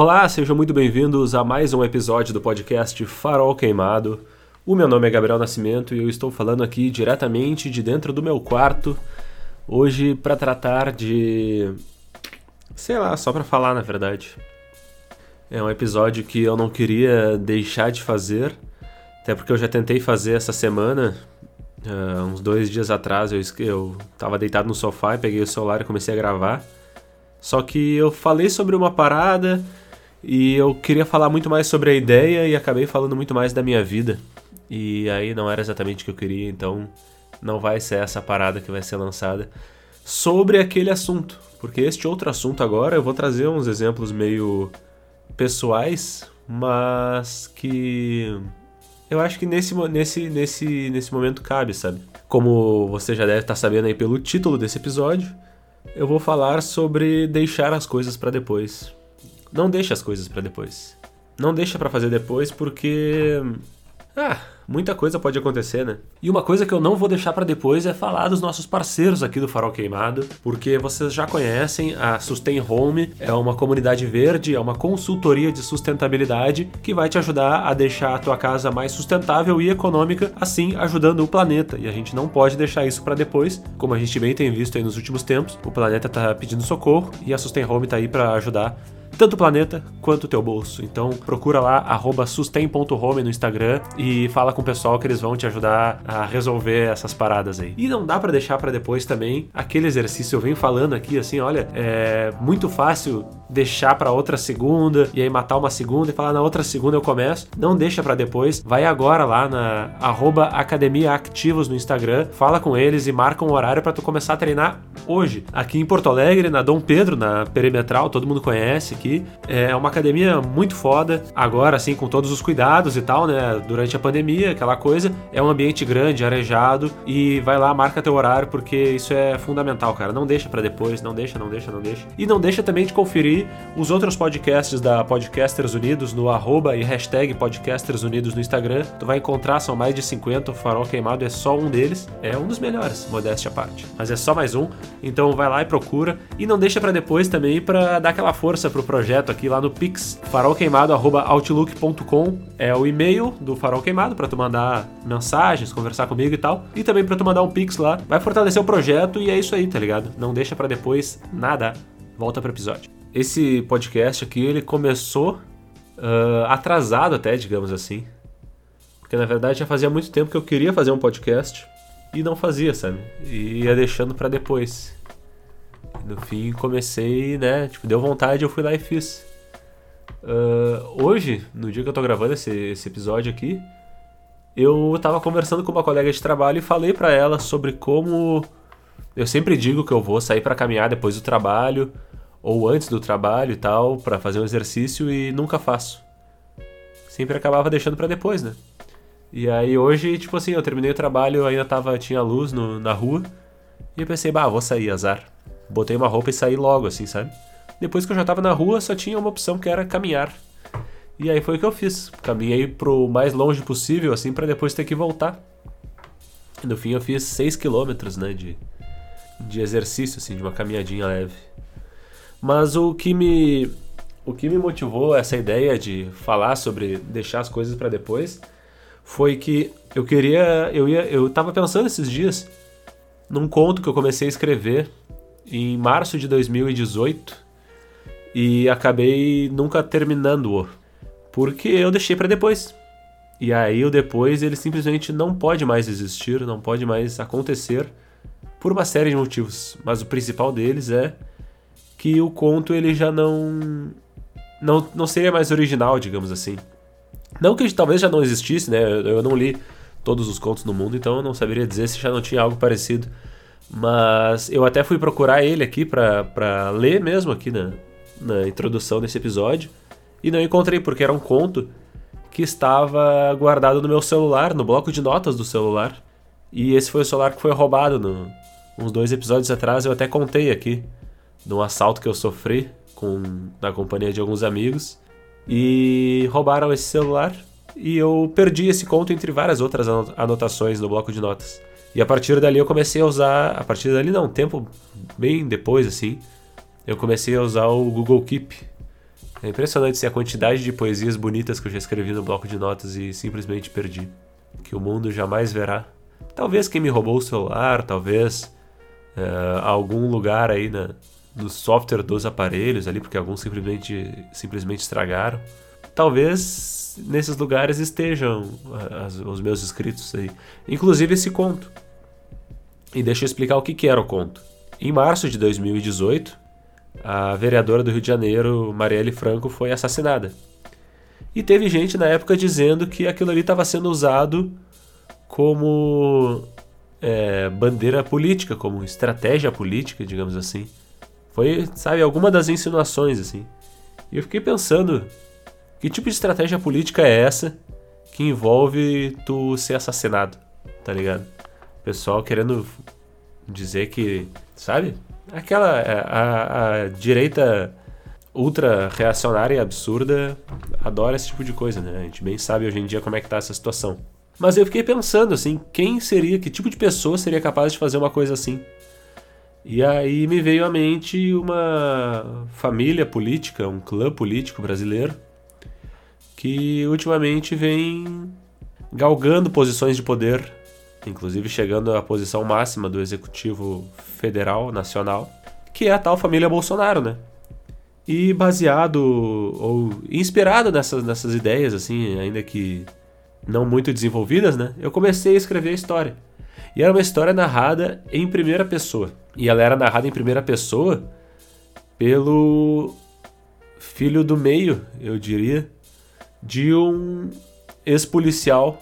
Olá, sejam muito bem-vindos a mais um episódio do podcast Farol Queimado. O meu nome é Gabriel Nascimento e eu estou falando aqui diretamente de dentro do meu quarto, hoje para tratar de. sei lá, só para falar na verdade. É um episódio que eu não queria deixar de fazer, até porque eu já tentei fazer essa semana. Uh, uns dois dias atrás eu, eu tava deitado no sofá e peguei o celular e comecei a gravar. Só que eu falei sobre uma parada e eu queria falar muito mais sobre a ideia e acabei falando muito mais da minha vida. E aí não era exatamente o que eu queria, então não vai ser essa parada que vai ser lançada sobre aquele assunto. Porque este outro assunto agora eu vou trazer uns exemplos meio pessoais, mas que eu acho que nesse, nesse, nesse, nesse momento cabe, sabe? Como você já deve estar sabendo aí pelo título desse episódio, eu vou falar sobre deixar as coisas para depois. Não deixe as coisas para depois. Não deixa para fazer depois porque ah, muita coisa pode acontecer, né? E uma coisa que eu não vou deixar para depois é falar dos nossos parceiros aqui do Farol Queimado, porque vocês já conhecem a Sustain Home, é uma comunidade verde, é uma consultoria de sustentabilidade que vai te ajudar a deixar a tua casa mais sustentável e econômica, assim ajudando o planeta. E a gente não pode deixar isso para depois, como a gente bem tem visto aí nos últimos tempos. O planeta tá pedindo socorro e a Sustain Home tá aí para ajudar tanto o planeta quanto o teu bolso. Então procura lá sustain.home no Instagram e fala com o pessoal que eles vão te ajudar a resolver essas paradas aí. E não dá para deixar para depois também aquele exercício eu venho falando aqui assim, olha, é muito fácil deixar para outra segunda e aí matar uma segunda e falar na outra segunda eu começo. Não deixa para depois. Vai agora lá na Academia Ativos no Instagram, fala com eles e marca um horário para tu começar a treinar hoje. Aqui em Porto Alegre, na Dom Pedro, na Perimetral, todo mundo conhece aqui. É uma academia muito foda. Agora, assim, com todos os cuidados e tal, né? Durante a pandemia, aquela coisa. É um ambiente grande, arejado. E vai lá, marca teu horário, porque isso é fundamental, cara. Não deixa para depois, não deixa, não deixa, não deixa. E não deixa também de conferir os outros podcasts da Podcasters Unidos no arroba e hashtag Podcasters Unidos no Instagram. Tu vai encontrar, são mais de 50. O Farol Queimado é só um deles. É um dos melhores, modéstia à parte. Mas é só mais um. Então vai lá e procura. E não deixa para depois também para dar aquela força pro projeto aqui lá no Pix, farolqueimado.outlook.com é o e-mail do Farol Queimado para tu mandar mensagens, conversar comigo e tal. E também para tu mandar um Pix lá. Vai fortalecer o projeto e é isso aí, tá ligado? Não deixa para depois nada. Volta pro episódio. Esse podcast aqui, ele começou uh, atrasado até, digamos assim. Porque na verdade já fazia muito tempo que eu queria fazer um podcast e não fazia, sabe? E ia deixando para depois. No fim, comecei, né? Tipo, deu vontade, eu fui lá e fiz. Uh, hoje, no dia que eu tô gravando esse, esse episódio aqui, eu tava conversando com uma colega de trabalho e falei para ela sobre como eu sempre digo que eu vou sair para caminhar depois do trabalho ou antes do trabalho e tal, para fazer um exercício e nunca faço. Sempre acabava deixando para depois, né? E aí hoje, tipo assim, eu terminei o trabalho, ainda tava tinha luz no, na rua, e eu pensei, bah, vou sair, azar botei uma roupa e saí logo, assim, sabe? Depois que eu já tava na rua, só tinha uma opção que era caminhar. E aí foi o que eu fiz. Caminhei pro mais longe possível, assim, para depois ter que voltar. E no fim eu fiz 6 km, né, de, de exercício, assim, de uma caminhadinha leve. Mas o que me o que me motivou essa ideia de falar sobre deixar as coisas para depois foi que eu queria, eu ia, eu tava pensando esses dias num conto que eu comecei a escrever em março de 2018 e acabei nunca terminando-o, porque eu deixei para depois. E aí o depois ele simplesmente não pode mais existir, não pode mais acontecer por uma série de motivos, mas o principal deles é que o conto ele já não não, não seria mais original, digamos assim. Não que talvez já não existisse, né? Eu, eu não li todos os contos no mundo, então eu não saberia dizer se já não tinha algo parecido. Mas eu até fui procurar ele aqui para ler mesmo aqui na, na introdução desse episódio e não encontrei porque era um conto que estava guardado no meu celular, no bloco de notas do celular. E esse foi o celular que foi roubado no, uns dois episódios atrás. Eu até contei aqui de um assalto que eu sofri com, na companhia de alguns amigos. E roubaram esse celular e eu perdi esse conto entre várias outras anotações no bloco de notas. E a partir dali eu comecei a usar, a partir dali não, um tempo bem depois assim, eu comecei a usar o Google Keep É impressionante assim, a quantidade de poesias bonitas que eu já escrevi no bloco de notas e simplesmente perdi. Que o mundo jamais verá. Talvez quem me roubou o celular, talvez uh, algum lugar aí na, no software dos aparelhos ali, porque alguns simplesmente, simplesmente estragaram. Talvez nesses lugares estejam as, os meus escritos aí. Inclusive esse conto. E deixa eu explicar o que, que era o conto. Em março de 2018, a vereadora do Rio de Janeiro, Marielle Franco, foi assassinada. E teve gente na época dizendo que aquilo ali estava sendo usado como é, bandeira política, como estratégia política, digamos assim. Foi, sabe, alguma das insinuações, assim. E eu fiquei pensando, que tipo de estratégia política é essa que envolve tu ser assassinado, tá ligado? O pessoal querendo dizer que, sabe? Aquela é, a, a direita ultra reacionária e absurda adora esse tipo de coisa, né? A gente bem sabe hoje em dia como é que tá essa situação. Mas eu fiquei pensando assim, quem seria, que tipo de pessoa seria capaz de fazer uma coisa assim? E aí me veio à mente uma família política, um clã político brasileiro que ultimamente vem galgando posições de poder inclusive chegando à posição máxima do executivo federal nacional, que é a tal família Bolsonaro, né? E baseado ou inspirado nessas, nessas ideias, assim, ainda que não muito desenvolvidas, né? Eu comecei a escrever a história. E era uma história narrada em primeira pessoa. E ela era narrada em primeira pessoa pelo filho do meio, eu diria, de um ex-policial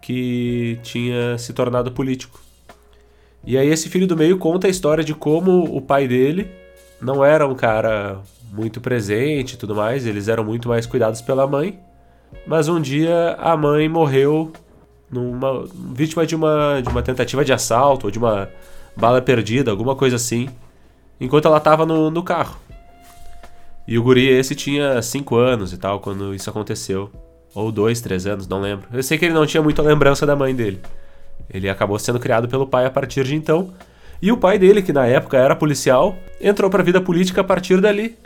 que tinha se tornado político. E aí esse filho do meio conta a história de como o pai dele não era um cara muito presente e tudo mais, eles eram muito mais cuidados pela mãe. Mas um dia a mãe morreu numa vítima de uma de uma tentativa de assalto ou de uma bala perdida, alguma coisa assim, enquanto ela estava no, no carro. E o guri esse tinha 5 anos e tal quando isso aconteceu. Ou dois, três anos, não lembro. Eu sei que ele não tinha muita lembrança da mãe dele. Ele acabou sendo criado pelo pai a partir de então. E o pai dele, que na época era policial, entrou para a vida política a partir dali,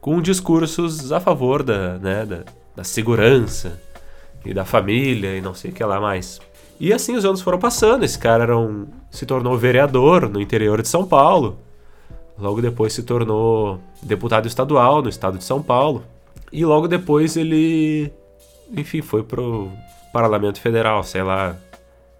com discursos a favor da, né, da, da segurança e da família e não sei o que lá mais. E assim os anos foram passando. Esse cara era um, se tornou vereador no interior de São Paulo. Logo depois se tornou deputado estadual no estado de São Paulo. E logo depois ele enfim, foi pro Parlamento Federal, sei lá.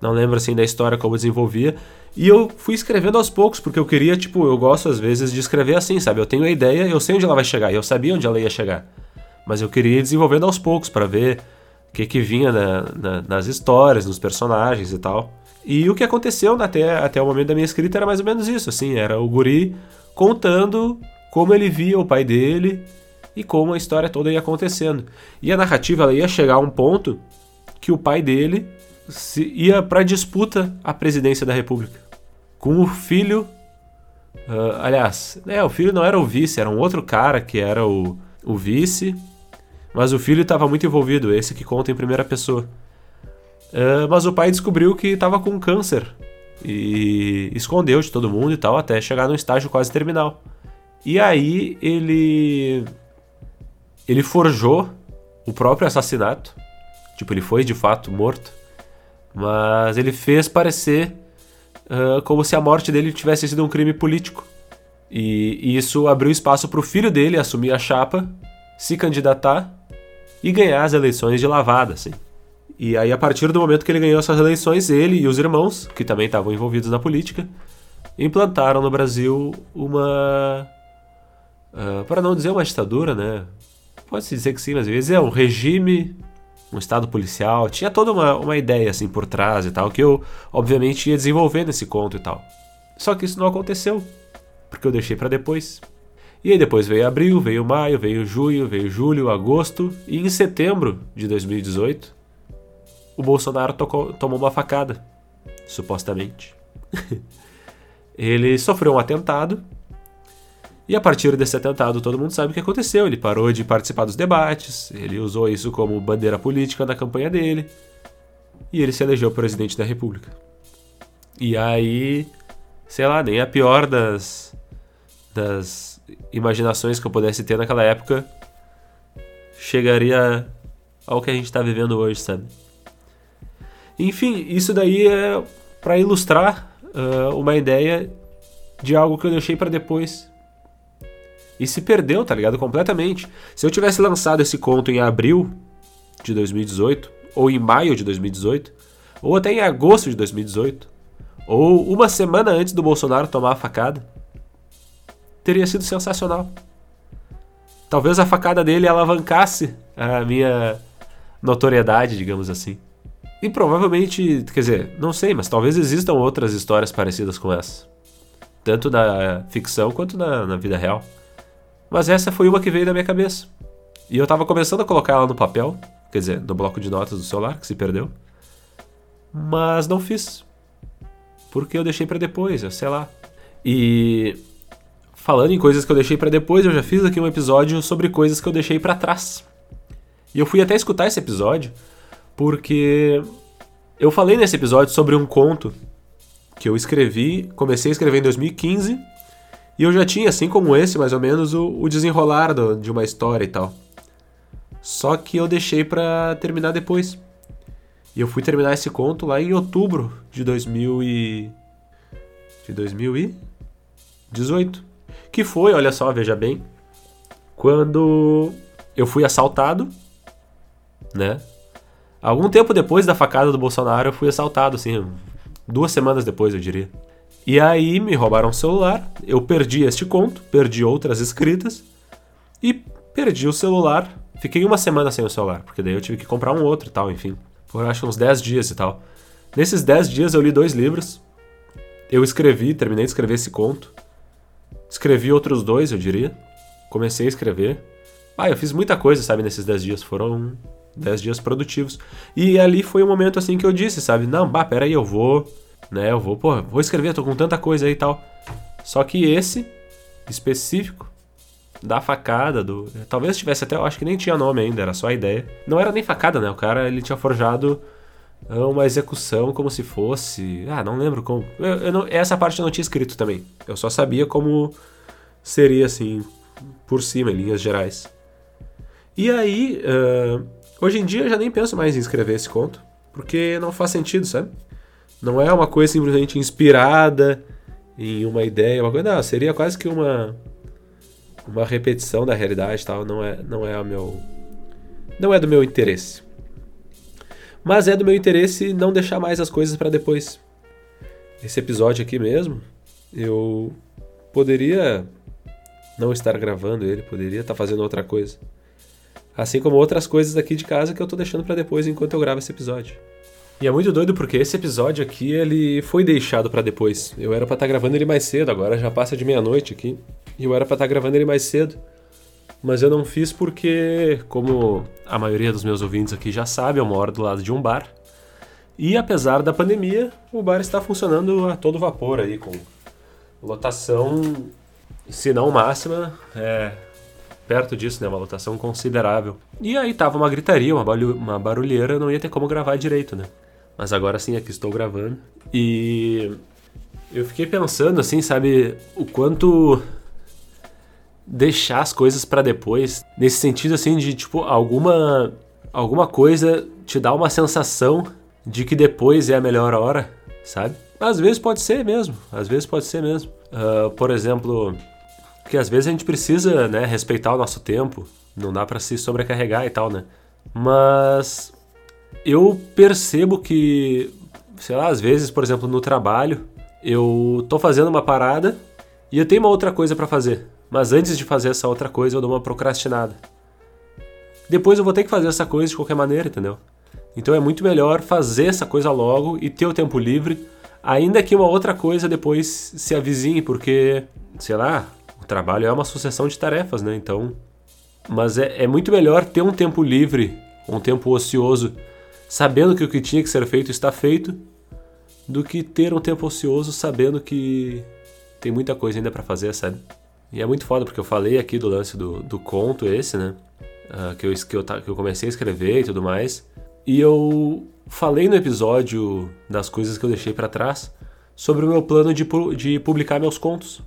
Não lembro assim da história como desenvolvia. E eu fui escrevendo aos poucos, porque eu queria, tipo, eu gosto às vezes de escrever assim, sabe? Eu tenho a ideia, eu sei onde ela vai chegar, eu sabia onde ela ia chegar. Mas eu queria ir desenvolvendo aos poucos para ver o que, que vinha na, na, nas histórias, nos personagens e tal. E o que aconteceu até, até o momento da minha escrita era mais ou menos isso, assim, era o guri contando como ele via o pai dele e como a história toda ia acontecendo. E a narrativa ela ia chegar a um ponto que o pai dele ia para disputa à presidência da República com o filho. Uh, aliás, é, o filho não era o vice, era um outro cara que era o, o vice, mas o filho estava muito envolvido, esse que conta em primeira pessoa. Uh, mas o pai descobriu que estava com câncer e escondeu de todo mundo e tal, até chegar no estágio quase terminal. E aí ele ele forjou o próprio assassinato. Tipo, ele foi de fato morto. Mas ele fez parecer uh, como se a morte dele tivesse sido um crime político. E, e isso abriu espaço para o filho dele assumir a chapa, se candidatar e ganhar as eleições de lavada, assim. E aí, a partir do momento que ele ganhou essas eleições, ele e os irmãos, que também estavam envolvidos na política, implantaram no Brasil uma. Uh, para não dizer uma ditadura, né? Pode-se dizer que sim, mas às vezes é um regime, um estado policial. Tinha toda uma, uma ideia assim por trás e tal, que eu, obviamente, ia desenvolver nesse conto e tal. Só que isso não aconteceu, porque eu deixei para depois. E aí depois veio abril, veio maio, veio junho, veio julho, agosto, e em setembro de 2018, o Bolsonaro tocou, tomou uma facada, supostamente. Ele sofreu um atentado e a partir desse atentado, todo mundo sabe o que aconteceu. Ele parou de participar dos debates, ele usou isso como bandeira política na campanha dele, e ele se elegeu presidente da República. E aí, sei lá, nem a pior das, das imaginações que eu pudesse ter naquela época chegaria ao que a gente tá vivendo hoje, sabe? Enfim, isso daí é para ilustrar uh, uma ideia de algo que eu deixei para depois. E se perdeu, tá ligado? Completamente. Se eu tivesse lançado esse conto em abril de 2018, ou em maio de 2018, ou até em agosto de 2018, ou uma semana antes do Bolsonaro tomar a facada, teria sido sensacional. Talvez a facada dele alavancasse a minha notoriedade, digamos assim. E provavelmente, quer dizer, não sei, mas talvez existam outras histórias parecidas com essa. Tanto na ficção quanto na, na vida real. Mas essa foi uma que veio da minha cabeça. E eu tava começando a colocar ela no papel, quer dizer, no bloco de notas do celular, que se perdeu. Mas não fiz. Porque eu deixei para depois, eu sei lá. E falando em coisas que eu deixei para depois, eu já fiz aqui um episódio sobre coisas que eu deixei para trás. E eu fui até escutar esse episódio porque eu falei nesse episódio sobre um conto que eu escrevi, comecei a escrever em 2015 e eu já tinha, assim como esse, mais ou menos, o, o desenrolar do, de uma história e tal. Só que eu deixei para terminar depois. E eu fui terminar esse conto lá em outubro de 2000 e... de 2018. Que foi, olha só, veja bem, quando eu fui assaltado, né? Algum tempo depois da facada do Bolsonaro, eu fui assaltado, assim, duas semanas depois, eu diria. E aí me roubaram o celular, eu perdi este conto, perdi outras escritas e perdi o celular. Fiquei uma semana sem o celular, porque daí eu tive que comprar um outro e tal, enfim. Por acho uns 10 dias e tal. Nesses 10 dias eu li dois livros. Eu escrevi, terminei de escrever esse conto. Escrevi outros dois, eu diria. Comecei a escrever. Ah, eu fiz muita coisa, sabe, nesses 10 dias. Foram 10 dias produtivos. E ali foi o um momento assim que eu disse, sabe? Não, bah, peraí, eu vou, né? Eu vou, pô, vou escrever, tô com tanta coisa aí e tal. Só que esse específico da facada do, talvez tivesse até, eu acho que nem tinha nome ainda, era só a ideia. Não era nem facada, né? O cara ele tinha forjado uma execução como se fosse, ah, não lembro como. Eu, eu não, essa parte eu não tinha escrito também. Eu só sabia como seria assim por cima, em linhas gerais. E aí, uh, Hoje em dia eu já nem penso mais em escrever esse conto, porque não faz sentido, sabe? Não é uma coisa simplesmente inspirada em uma ideia, uma coisa, não, seria quase que uma uma repetição da realidade, tal, não é não é o meu não é do meu interesse. Mas é do meu interesse não deixar mais as coisas para depois. Esse episódio aqui mesmo, eu poderia não estar gravando ele, poderia estar fazendo outra coisa. Assim como outras coisas aqui de casa que eu tô deixando para depois enquanto eu gravo esse episódio. E é muito doido porque esse episódio aqui ele foi deixado para depois. Eu era para estar tá gravando ele mais cedo, agora já passa de meia-noite aqui. E eu era para estar tá gravando ele mais cedo. Mas eu não fiz porque, como a maioria dos meus ouvintes aqui já sabe, eu moro do lado de um bar. E apesar da pandemia, o bar está funcionando a todo vapor aí, com lotação, se não máxima, é, perto disso, né? Uma lotação considerável. E aí tava uma gritaria, uma, uma barulheira, não ia ter como gravar direito, né? Mas agora sim, aqui estou gravando. E eu fiquei pensando, assim, sabe, o quanto deixar as coisas para depois, nesse sentido, assim, de tipo, alguma, alguma coisa te dá uma sensação de que depois é a melhor hora, sabe? Às vezes pode ser mesmo, às vezes pode ser mesmo. Uh, por exemplo, porque às vezes a gente precisa, né, respeitar o nosso tempo, não dá para se sobrecarregar e tal, né? Mas eu percebo que, sei lá, às vezes, por exemplo, no trabalho, eu tô fazendo uma parada e eu tenho uma outra coisa para fazer. Mas antes de fazer essa outra coisa, eu dou uma procrastinada. Depois eu vou ter que fazer essa coisa de qualquer maneira, entendeu? Então é muito melhor fazer essa coisa logo e ter o tempo livre, ainda que uma outra coisa depois se avizinhe, porque, sei lá, trabalho é uma sucessão de tarefas, né? Então. Mas é, é muito melhor ter um tempo livre, um tempo ocioso, sabendo que o que tinha que ser feito está feito, do que ter um tempo ocioso sabendo que tem muita coisa ainda para fazer, sabe? E é muito foda, porque eu falei aqui do lance do, do conto esse, né? Uh, que, eu, que, eu, que eu comecei a escrever e tudo mais. E eu falei no episódio das coisas que eu deixei para trás sobre o meu plano de, de publicar meus contos.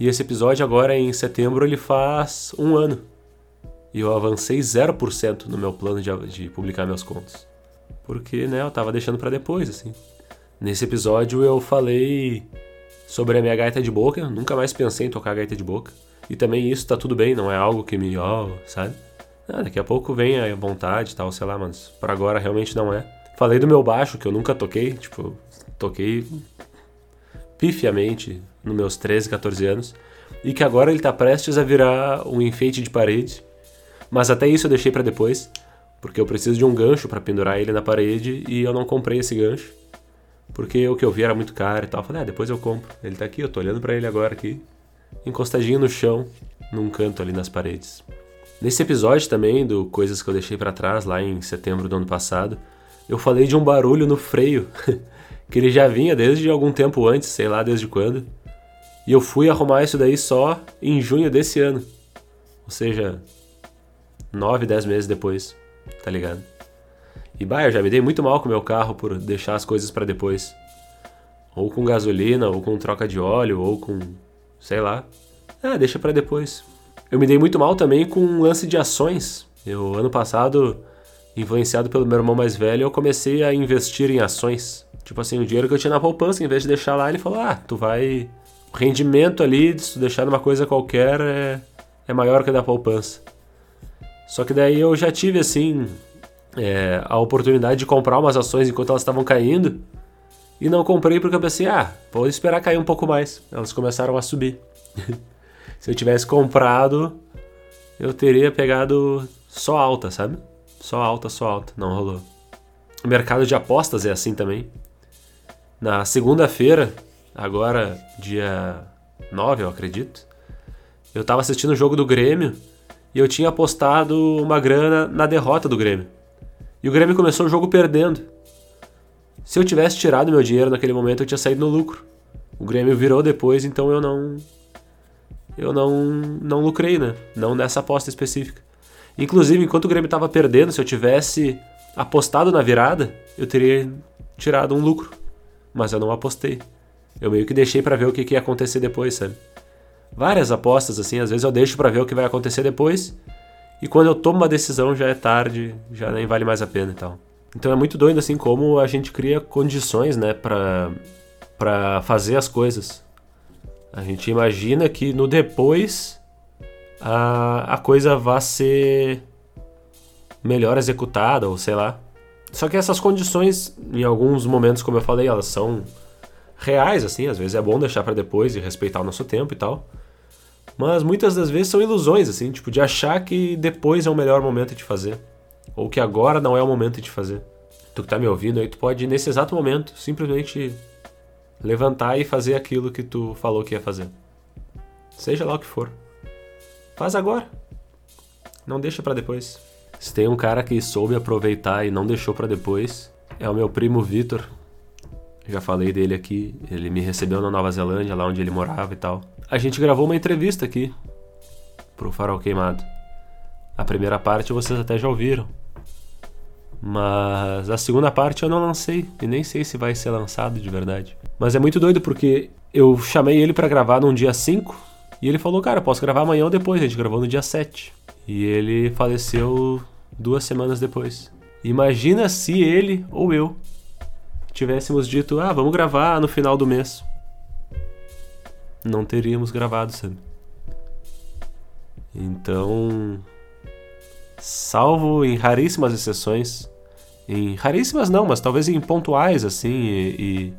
E esse episódio agora em setembro ele faz um ano. E eu avancei 0% no meu plano de, de publicar meus contos. Porque, né, eu tava deixando para depois, assim. Nesse episódio eu falei sobre a minha gaita de boca, nunca mais pensei em tocar gaita de boca. E também isso tá tudo bem, não é algo que me, ó, oh, sabe? Ah, daqui a pouco vem a vontade e tal, sei lá, mas para agora realmente não é. Falei do meu baixo, que eu nunca toquei, tipo, toquei pifiamente nos meus 13, 14 anos, e que agora ele tá prestes a virar um enfeite de parede. Mas até isso eu deixei para depois, porque eu preciso de um gancho para pendurar ele na parede e eu não comprei esse gancho. Porque o que eu vi era muito caro e tal. Eu falei, ah, depois eu compro. Ele tá aqui, eu tô olhando para ele agora aqui, encostadinho no chão, num canto ali nas paredes. Nesse episódio também do Coisas que eu deixei para trás lá em setembro do ano passado, eu falei de um barulho no freio, que ele já vinha desde algum tempo antes, sei lá desde quando. E eu fui arrumar isso daí só em junho desse ano. Ou seja, 9, 10 meses depois, tá ligado? E bah, eu já me dei muito mal com meu carro por deixar as coisas para depois. Ou com gasolina, ou com troca de óleo, ou com. sei lá. Ah, deixa para depois. Eu me dei muito mal também com um lance de ações. Eu, ano passado, influenciado pelo meu irmão mais velho, eu comecei a investir em ações. Tipo assim, o dinheiro que eu tinha na poupança, em vez de deixar lá, ele falou: ah, tu vai. O rendimento ali, se tu deixar numa coisa qualquer, é, é maior que a da poupança. Só que daí eu já tive, assim, é, a oportunidade de comprar umas ações enquanto elas estavam caindo. E não comprei porque eu pensei, ah, vou esperar cair um pouco mais. Elas começaram a subir. Se eu tivesse comprado, eu teria pegado só alta, sabe? Só alta, só alta. Não rolou. O mercado de apostas é assim também. Na segunda-feira, agora dia 9, eu acredito, eu tava assistindo o jogo do Grêmio e eu tinha apostado uma grana na derrota do Grêmio. E o Grêmio começou o jogo perdendo. Se eu tivesse tirado meu dinheiro naquele momento, eu tinha saído no lucro. O Grêmio virou depois, então eu não eu não não lucrei, né? Não nessa aposta específica. Inclusive, enquanto o Grêmio estava perdendo, se eu tivesse apostado na virada, eu teria tirado um lucro. Mas eu não apostei. Eu meio que deixei para ver o que, que ia acontecer depois, sabe? Várias apostas assim, às vezes eu deixo para ver o que vai acontecer depois e quando eu tomo uma decisão já é tarde, já nem vale mais a pena e tal. Então é muito doido assim como a gente cria condições, né, para para fazer as coisas. A gente imagina que no depois a, a coisa vá ser melhor executada ou sei lá. Só que essas condições, em alguns momentos, como eu falei, elas são reais assim, às vezes é bom deixar para depois e respeitar o nosso tempo e tal. Mas muitas das vezes são ilusões, assim, tipo, de achar que depois é o melhor momento de fazer. Ou que agora não é o momento de fazer. Tu que tá me ouvindo aí, tu pode, nesse exato momento, simplesmente levantar e fazer aquilo que tu falou que ia fazer. Seja lá o que for. Faz agora. Não deixa para depois. Se tem um cara que soube aproveitar e não deixou para depois, é o meu primo Vitor. Já falei dele aqui. Ele me recebeu na Nova Zelândia, lá onde ele morava e tal a gente gravou uma entrevista aqui pro Farol Queimado. A primeira parte vocês até já ouviram. Mas a segunda parte eu não lancei e nem sei se vai ser lançado de verdade. Mas é muito doido porque eu chamei ele para gravar num dia 5 e ele falou: "Cara, posso gravar amanhã ou depois". A gente gravou no dia 7. E ele faleceu duas semanas depois. Imagina se ele ou eu tivéssemos dito: "Ah, vamos gravar no final do mês" não teríamos gravado, sabe? Então, salvo em raríssimas exceções, em raríssimas não, mas talvez em pontuais assim e,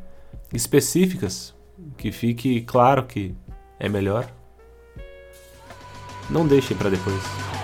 e específicas, que fique claro que é melhor. Não deixem para depois.